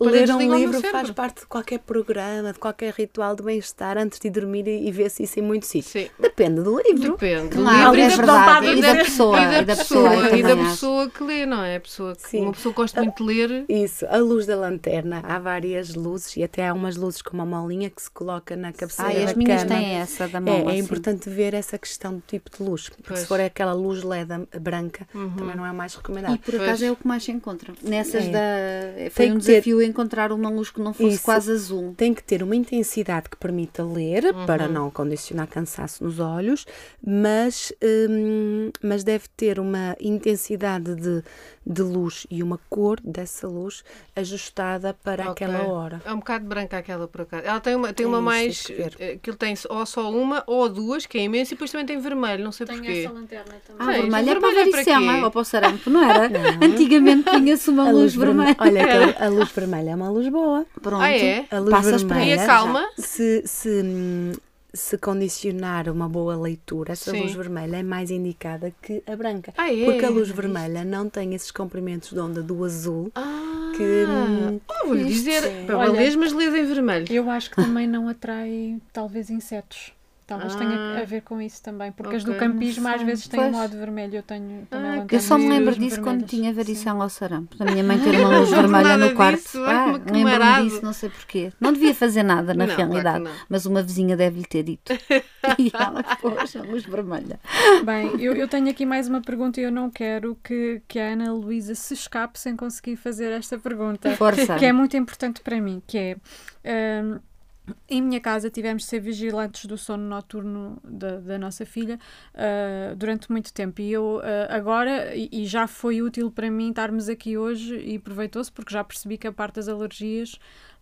ler um livro faz parte de qualquer programa, de qualquer ritual de bem-estar antes de dormir e, e vê-se isso em muitos sítios. Sim. Depende do livro. Depende. Claro, livro é e da- verdade. e E da pessoa, E da e da pessoa, e da pessoa que lê, não é? A pessoa que, Sim. uma pessoa que gosta muito de ler. Isso, a luz da lanterna. Há várias luzes e até há umas luzes com uma molinha que se coloca na cabeceira Ah, e as da minhas cama. têm essa da É, mola. é sim. importante ver essa questão do tipo de luz. Porque Pois. se for aquela luz LED branca, Uhum. também não é o mais E recomendado. por acaso Pois. é o que mais se encontra. Nessas É. da. Foi Tem um desafio encontrar uma luz que não fosse Isso. quase azul. Tem que ter uma intensidade que permita ler, Uhum. para não condicionar cansaço nos olhos, mas, hum, mas deve ter uma intensidade de, de luz e uma cor dessa luz ajustada para Ok. aquela hora. É um bocado branca aquela por acaso. Ela tem uma, tem É uma mais. tem que ver. eh, Aquilo tem ou só uma ou duas, que é imenso, e depois também tem vermelho, não sei Tenho porquê. essa lanterna também. Ah, vermelho é para é para varicela quê? ou para o sarampo, não era? Antigamente tinha-se uma A luz vermelha-. Olha, que a, luz vermelha é uma luz boa. Pronto. Ah, é? A luz Passas vermelha. E a calma? Se, se, hum, se condicionar uma boa leitura, essa Sim. luz vermelha é mais indicada que a branca. Ah, é? Porque a luz vermelha não tem esses comprimentos de onda do azul. Ah, Que, hum, oh, vou-lhe isto dizer, é- para Olha- mas lês em vermelho. Eu acho que também não atrai, talvez, insetos. Talvez tenha Ah. a ver com isso também, porque as do campismo às vezes têm um Pois. modo vermelho. Eu tenho também Ah, Eu só me lembro disso quando vermelhas. tinha Sim. varição ao sarampo. Da minha mãe ter uma luz vermelha no quarto. disso, Ah, marado. lembro-me disso, não sei porquê. Não devia fazer nada na Não, claro realidade, não. mas uma vizinha deve-lhe ter dito. E ela, poxa, luz vermelha. Bem, eu, eu tenho aqui mais uma pergunta e eu não quero que, que a Ana Luísa se escape sem conseguir fazer esta pergunta. Força. que é muito importante para mim, que é hum, em minha casa tivemos de ser vigilantes do sono noturno da, da nossa filha ah, durante muito tempo. E eu ah, agora e, e já foi útil para mim estarmos aqui hoje e aproveitou-se porque já percebi que a parte das alergias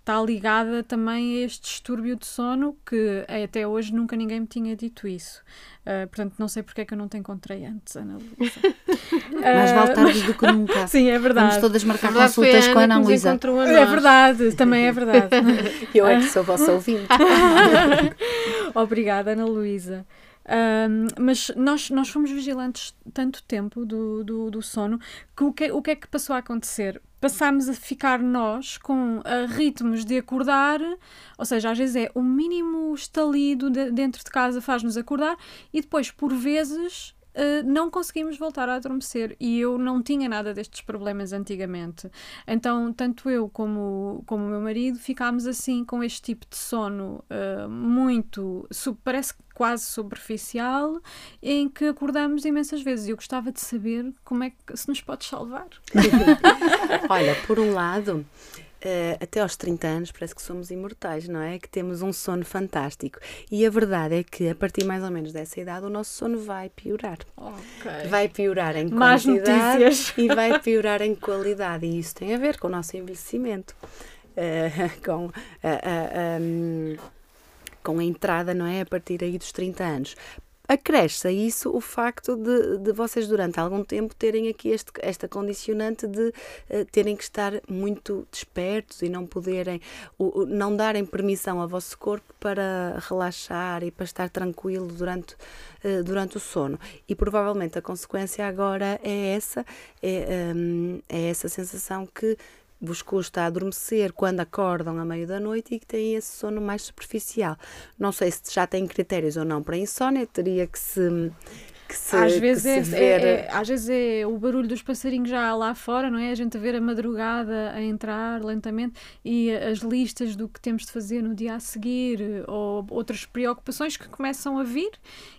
está ligada também a este distúrbio de sono que até hoje nunca ninguém me tinha dito isso. Ah, portanto, não sei porque é que eu não te encontrei antes, Ana Luísa. Mais vale tarde do que nunca. Sim, é verdade. Vamos todas marcar verdade, foi consultas a com a Ana Luísa. É verdade, também é verdade. Eu é que sou vossa ouvinte. Obrigada, Ana Luísa. Mas nós, nós fomos vigilantes tanto tempo do, do, do sono que o, que o que é que passou a acontecer? Passámos a ficar nós com ritmos de acordar, ou seja, às vezes é o mínimo estalido de- dentro de casa faz-nos acordar e depois, por vezes, ah, não conseguimos voltar a adormecer e eu não tinha nada destes problemas antigamente. Então, tanto eu como, como o meu marido ficámos assim com este tipo de sono ah, muito, parece quase superficial, em que acordamos imensas vezes. E eu gostava de saber como é que se nos pode salvar. Olha, por um lado, eh, até aos 30 anos parece que somos imortais, não é? Que temos um sono fantástico. E a verdade é que a partir mais ou menos dessa idade o nosso sono vai piorar. Vai piorar em Más quantidade notícias. e vai piorar em qualidade. E isso tem a ver com o nosso envelhecimento. eh, com a, a- a, hum, com a entrada, não é? A partir aí dos 30 anos. Acresce a isso o facto de, de vocês, durante algum tempo, terem aqui este, esta condicionante de eh, terem que estar muito despertos e não poderem, o- o- não darem permissão ao vosso corpo para relaxar e para estar tranquilo durante, eh, durante o sono. E provavelmente a consequência agora é essa, é, hum, é essa sensação que vos custa adormecer quando acordam a meio da noite e que têm esse sono mais superficial. Não sei se já têm critérios ou não para insónia, teria que se. Que se às, vezes é, ver- é- é- às vezes é o barulho dos passarinhos já lá fora, não é? A gente a ver a madrugada a entrar lentamente e as listas do que temos de fazer no dia a seguir ou outras preocupações que começam a vir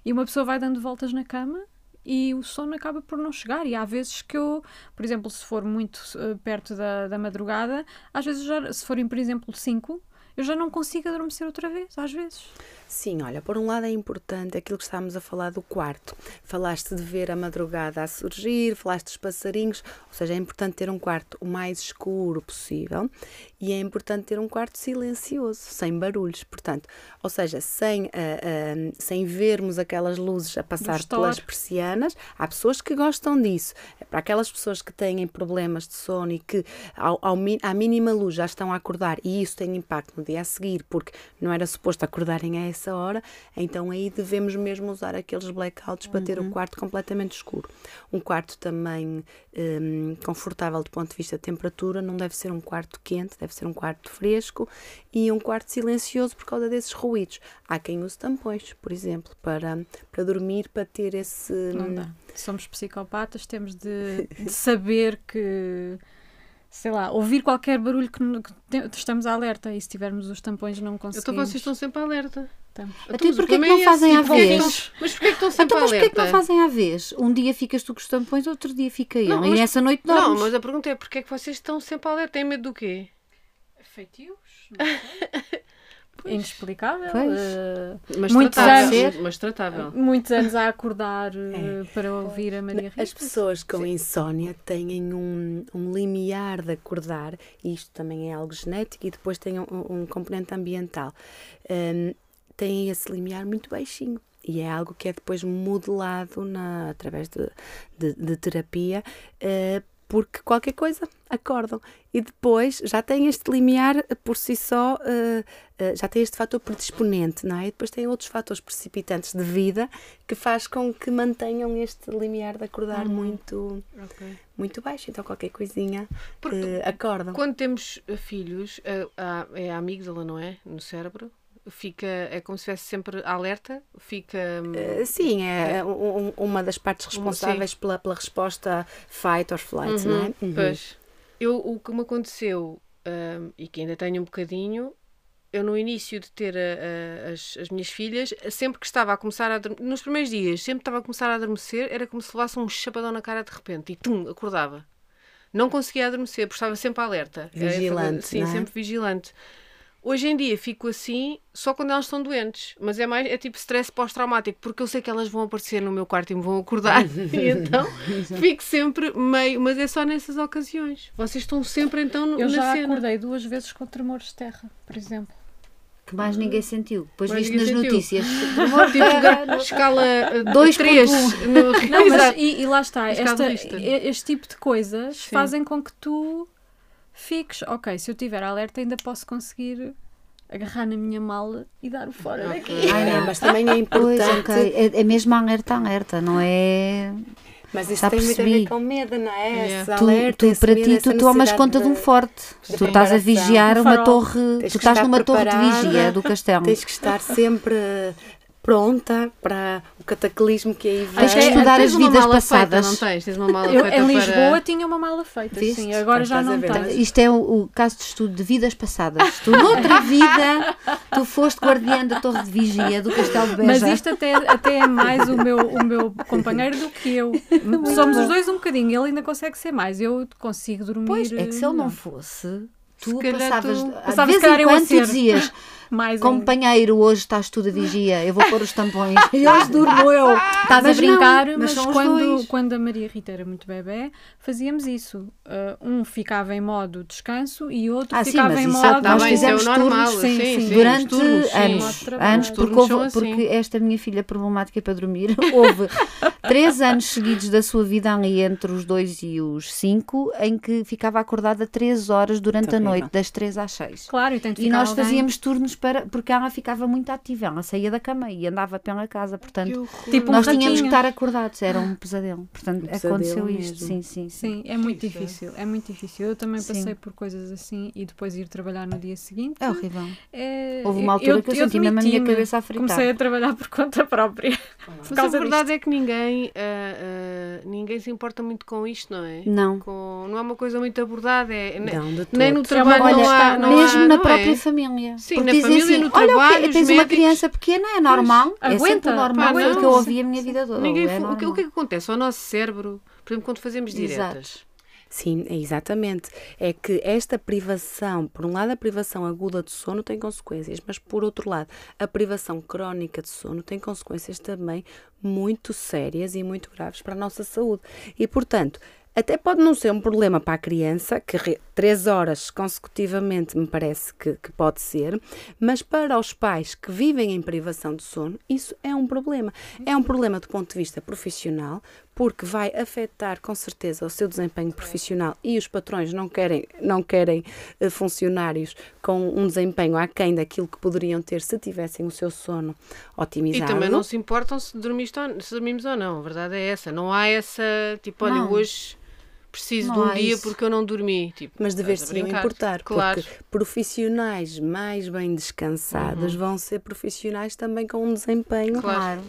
e uma pessoa vai dando voltas na cama e o sono acaba por não chegar. E há vezes que eu, por exemplo, se for muito eh, perto da, da madrugada, às vezes, já, se forem, por exemplo, 5, eu já não consigo adormecer outra vez, às vezes. Sim, olha, por um lado é importante aquilo que estávamos a falar do quarto. Falaste de ver a madrugada a surgir, falaste dos passarinhos, ou seja, é importante ter um quarto o mais escuro possível e é importante ter um quarto silencioso, sem barulhos, portanto, ou seja, sem, ah, ah, sem vermos aquelas luzes a passar pelas persianas. Há pessoas que gostam disso. É para aquelas pessoas que têm problemas de sono e que ao, ao à mínima luz já estão a acordar e isso tem impacto no dia a seguir, porque não era suposto acordarem a essa hora, então aí devemos mesmo usar aqueles blackouts para ter o quarto completamente escuro. Um quarto também hum, confortável do ponto de vista de temperatura, não deve ser um quarto quente, deve ser um quarto fresco e um quarto silencioso por causa desses ruídos. Há quem use tampões, por exemplo, para, para dormir, para ter esse. Não dá. Somos psicopatas, temos de, de saber que, sei lá, ouvir qualquer barulho que, que estamos alerta e se tivermos os tampões não conseguimos. Então vocês estão sempre alerta. Estamos. Até Então, mas o porquê que não é fazem à tipo, vez? então- Mas porquê que estão sempre Então, mas porquê que alerta? não fazem à vez? Um dia ficas tu com os tampões, outro dia fica eu. Não, e mas- nessa noite Não, dormes. mas a pergunta é porquê é que vocês estão sempre alerta? Têm medo do quê? Feitios? Inexplicável. Pois. eh, Mas Muitos tratável. anos. Mas tratável. muitos anos a acordar eh, para ouvir a Maria Rita. As pessoas com insónia têm um, um limiar de acordar, e isto também é algo genético, e depois tem um, um componente ambiental. Hum, têm esse limiar muito baixinho. E é algo que é depois modelado na, através de, de, de terapia, eh, porque qualquer coisa acordam. E depois já têm este limiar por si só, eh, eh, já tem este fator predisponente, não é? E depois tem outros fatores precipitantes de vida que faz com que mantenham este limiar de acordar muito, muito baixo. Então qualquer coisinha Porque eh, acordam. Quando temos uh, filhos, uh, é a amígdala, não é? No cérebro. Fica, é como se estivesse sempre alerta. Fica. Eh, Sim, é um- um- uma das partes responsáveis pela, pela resposta fight or flight, não é? Uhum. Pois. Eu, o que me aconteceu, hum, e que ainda tenho um bocadinho, eu no início de ter a- a- as, as minhas filhas, sempre que estava a começar a adormecer, nos primeiros dias, sempre que estava a começar a adormecer, era como se levasse um chapadão na cara de repente e tum, acordava. Não conseguia adormecer, porque estava sempre alerta. Era- Vigilante, Sim, não é? sempre vigilante. Hoje em dia fico assim só quando elas estão doentes, mas é mais é tipo stress pós-traumático, porque eu sei que elas vão aparecer no meu quarto e me vão acordar, e então fico sempre meio, mas é só nessas ocasiões. Vocês estão sempre então no, Eu na já cena. acordei duas vezes com tremores de terra, por exemplo. Que mais ninguém sentiu. Depois Mais viste nas sentiu. notícias. Tipo, escala Dois 3 ponto no Não, mas, Exato. e, e lá está, esta, este tipo de coisas Sim. fazem com que tu fiques, ok, se eu tiver alerta ainda posso conseguir agarrar na minha mala e dar o fora daqui. Ai, não, mas também é Pois, importante. ok. É, é mesmo alerta, alerta, não é? Mas isso Já tem muito a ver com medo, não é? Yeah. Tu, alerta, tu para ti, tu tomas conta de um forte. de Tu estás a vigiar Um uma torre. Tens Tu estás numa torre de vigia do castelo. Tens que estar sempre pronta para o cataclismo que aí vem. Tens que estudar Tens as uma vidas mala passadas. Feita, não tens? Tens uma mala Eu, feita em para- Lisboa tinha uma mala feita, Viste? sim, agora já não ver? tenho. Isto é o, o caso de estudo de vidas passadas. Tu, noutra vida, tu foste guardiã da torre de vigia do castelo de Beja. Mas isto até, até é mais o meu, o meu companheiro do que eu. Somos os dois um bocadinho. Ele ainda consegue ser mais. Eu consigo dormir. Pois, é que se ele não eh, fosse, tu passavas... tu- Às Passava, se vezes calhar, em quando tu dizias, mais companheiro, hoje estás tu de vigia, eu vou pôr os tampões. E hoje durmo eu. Estás a Mas não, brincar, mas mas, quando, quando a Maria Rita era muito bebê, fazíamos isso. Uh, um ficava em modo descanso e outro Ah, sim, ficava mas em isso modo. nós isso é fizemos normal, turnos sim, sim, sim. sim, durante os turnos, sim. anos, anos Os porque, houve, assim. porque esta minha filha problemática para dormir houve três anos seguidos da sua vida ali entre os dois e os cinco em que ficava acordada três horas durante a Terrível. noite, das três às seis. Claro, e tem de E nós alguém- fazíamos turnos para porque ela ficava muito ativa, ela saía da cama e andava pela casa, Que portanto. Tipo um nós tínhamos que ratinho. estar acordados, era um pesadelo. Portanto, pesadelo aconteceu isto. mesmo. Sim, sim, sim. Sim, é muito difícil. É muito difícil. Eu também Sim. passei por coisas assim e depois ir trabalhar no dia seguinte. É horrível. é- Houve uma altura que eu senti mesmo a minha cabeça a fritar. Comecei a trabalhar por conta própria. Por Mas a verdade é que ninguém, ah, ah, ninguém se importa muito com isto, não é? Não. Com- não é uma coisa muito abordada. É, Não, de nem no todo. trabalho não há. Não mesmo há, na não própria é? família. Sim, Porque na família, assim, no olha trabalho, quê? os tens uma médicos." criança pequena, é normal. é aguenta. sempre o normal. Pá, Foi o que não. eu ouvi a minha vida toda. Ninguém, é o, que, o que é que acontece ao nosso cérebro, por exemplo, quando fazemos Exato. diretas? Sim, é exatamente. É que esta privação, por um lado, a privação aguda de sono tem consequências, mas por outro lado, a privação crónica de sono tem consequências também muito sérias e muito graves para a nossa saúde. E, portanto, Até pode não ser um problema para a criança, que três horas consecutivamente me parece que, que pode ser, mas para os pais que vivem em privação de sono, isso é um problema. É um problema do ponto de vista profissional, porque vai afetar com certeza o seu desempenho profissional e os patrões não querem, não querem eh, funcionários com um desempenho aquém daquilo que poderiam ter se tivessem o seu sono E otimizado. também não se importam se, dormiste ou, se dormimos ou não. A verdade é essa. Não há essa, tipo, olha, hoje preciso Não de um dia isso. porque eu não dormi. Tipo, Mas dever-se brincar. importar, Claro. porque profissionais mais bem descansados vão ser profissionais também com um desempenho Uhum. Claro.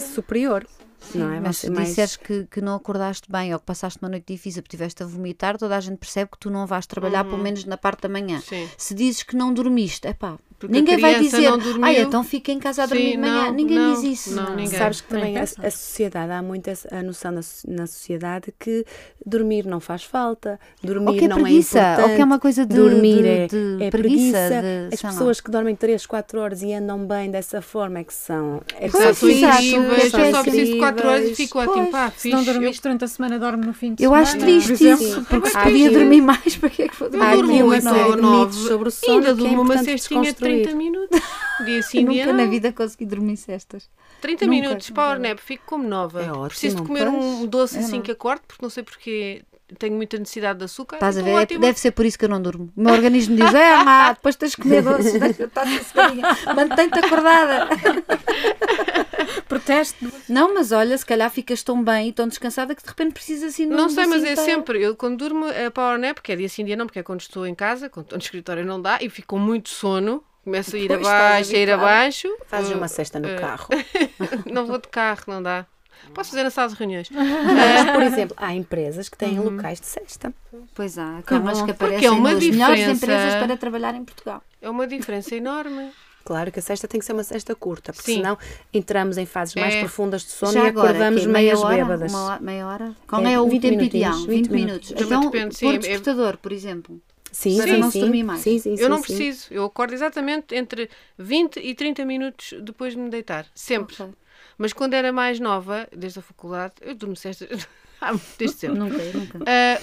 superior. não é? Mas se mais- disseres que, que não acordaste bem ou que passaste uma noite difícil porque estiveste a vomitar, toda a gente percebe que tu não vais trabalhar pelo menos na parte da manhã. Uhum. Sim. Se dizes que não dormiste, epá, Porque a ninguém vai dizer, ai, então fica em casa a dormir Sim, de manhã. não, ninguém não, diz isso. não, ninguém. Sabes que também a, a sociedade, há muito essa- a noção na, na sociedade que dormir não faz falta, dormir Ou que é não preguiça, é importante. ou que é uma coisa de, dormir de- é, de é preguiça. preguiça. de, As pessoas que dormem 3, 4 horas e andam bem dessa forma é que são. É que Pois, são incríveis, é eu só preciso de 4 horas e fico ótimo. Pois, Pá, Se não dormiste durante a semana, dorme no fim de Eu semana. acho triste por isso, porque se podia dormir mais, para que é que vou Eu Há dormir? aqui mitos sobre o Eu sono ainda é durmo uma cestinha de 30 desconstruir. minutos. Dia sim, dia Nunca na vida consegui dormir cestas. 30 Nunca, minutos, power nap, fico como nova. É ótimo, Preciso de comer pois. um doce É, assim não. que acorde, porque não sei porque tenho muita necessidade de açúcar. Estás a Então, ver? É- ótimo. Deve ser por isso que eu não durmo. O meu organismo diz: é, má, depois tens de comer doces, deixa estar sossegadinha, mantém-te acordada. Protesto. Não, mas olha, se calhar ficas tão bem e tão descansada que de repente precisas assim de um Não sei, mas é para- sempre. Eu quando durmo a power nap, que é dia sim, dia não, porque é quando estou em casa, quando estou no escritório não dá, e fico com muito sono. Começo a ir Pois, abaixo, a ir abaixo. Fazes uma cesta no uh, carro. não vou de carro, não dá. Posso fazer na sala de reuniões. Mas, por exemplo, há empresas que têm Uhum. locais de cesta. Pois há, camas que Porque aparecem é uma nas melhores diferença. empresas para trabalhar em Portugal. É uma diferença enorme. Claro que a cesta tem que ser uma cesta curta, porque Sim. senão entramos em fases mais É. profundas de sono Já e agora, acordamos quê? meias meia hora, bêbadas. Uma hora, meia hora? Qual É, é, o 20 tempo ideal? 20 20 minutos. minutos. Então, depende, é- despertador, por exemplo. Sim, Para sim, não se sim. dormir mais. Sim, sim, Eu sim, não sim. preciso. Eu acordo exatamente entre 20 e 30 minutos depois de me deitar. Sempre. Ok. Mas quando era mais nova, desde a faculdade, eu durmo cestas há- desde sempre. Nunca, nunca. Ah,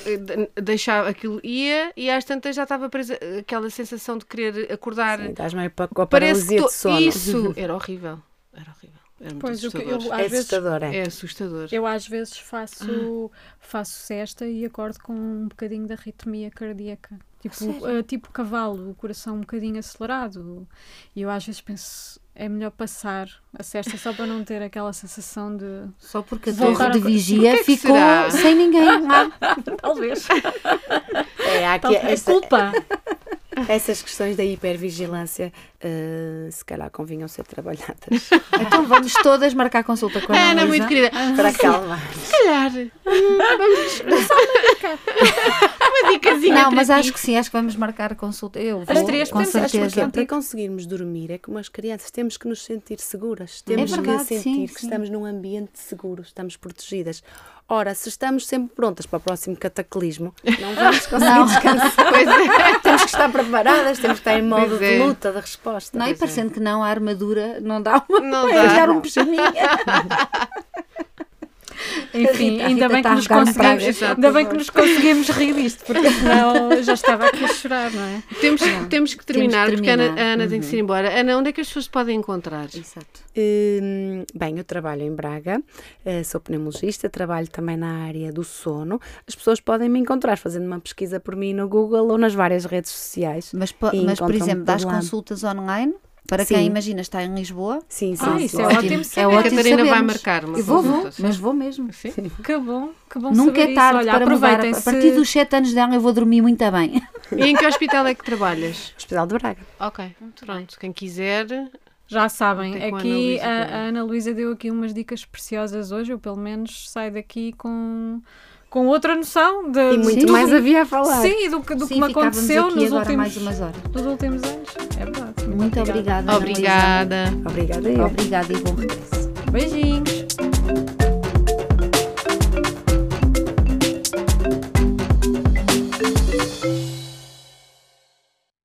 de- deixava aquilo ia e às tantas já estava presa aquela sensação de querer acordar. Sim, Estás meio pa- com a Parece paralisia que de sono. isso era horrível. Era horrível. Muito Pois, o que assustador. eu, É às vezes, assustador, é. É assustador. eu às vezes faço, faço cesta e acordo com um bocadinho de arritmia cardíaca. Tipo, eh, tipo cavalo, o coração um bocadinho acelerado. E eu às vezes penso, é melhor passar a cesta só para não ter aquela sensação de. Só porque a torre de vigia que ficou será? sem ninguém. Ah, Talvez. É, há aqui Talvez. esta- Culpa. essas questões da hipervigilância, eh, se calhar convinham ser trabalhadas então vamos todas marcar consulta com a Ana, Ana muito querida. para acalmar. Se calhar. Vamos. Só uma dica. Uma dicasinha. Não, para mas ti. acho que sim, acho que vamos marcar consulta. Eu vou, As três com certeza. Para conseguirmos dormir é como as crianças, temos que nos sentir seguras, temos verdade, que sentir sim, que sim. estamos num ambiente seguro, estamos protegidas. Ora, se estamos sempre prontas para o próximo cataclismo, não vamos conseguir Não. descansar. Pois é. temos que estar preparadas, temos que estar em modo Pois de é. luta, de resposta. Não, e é. parecendo que não, a armadura não dá uma. Não dá. dar um pijaminha. Enfim, Rita, ainda Rita bem que nos conseguimos, ainda bem que nos conseguimos rir disto, porque senão já estava aqui a chorar, não é? Temos, temos que terminar, porque a Ana, terminar. a Ana tem que se ir embora. Ana, onde é que as pessoas podem encontrar? Exato. Hum, bem, eu trabalho em Braga, eh, sou pneumologista, trabalho também na área do sono. As pessoas podem me encontrar fazendo uma pesquisa por mim no Google ou nas várias redes sociais. Mas, mas por exemplo, das consultas online para Sim. quem imagina está em Lisboa. Sim, sim, Ah, sim. isso é ótimo É ótimo A Catarina vai marcar uma Eu vou, vou, sim. mas vou mesmo. Sim. Que bom, que bom Nunca saber é tarde isso. Olha, para mudar. A partir dos 7 anos dela eu vou dormir muito bem. E em que hospital é que trabalhas? Hospital de Braga. Ok, pronto. Quem quiser, Já sabem, aqui a Ana Luísa deu aqui umas dicas preciosas hoje. Eu, pelo menos, saio daqui com, com outra noção de, E muito do- mais havia a falar. Sim, e do, que- do que Sim, me ficávamos aconteceu nos últimos, mais umas horas. nos últimos anos. É verdade. Muito obrigada. Ana Luísa. obrigada. Obrigada eu. Obrigada e bom regresso. Beijinhos.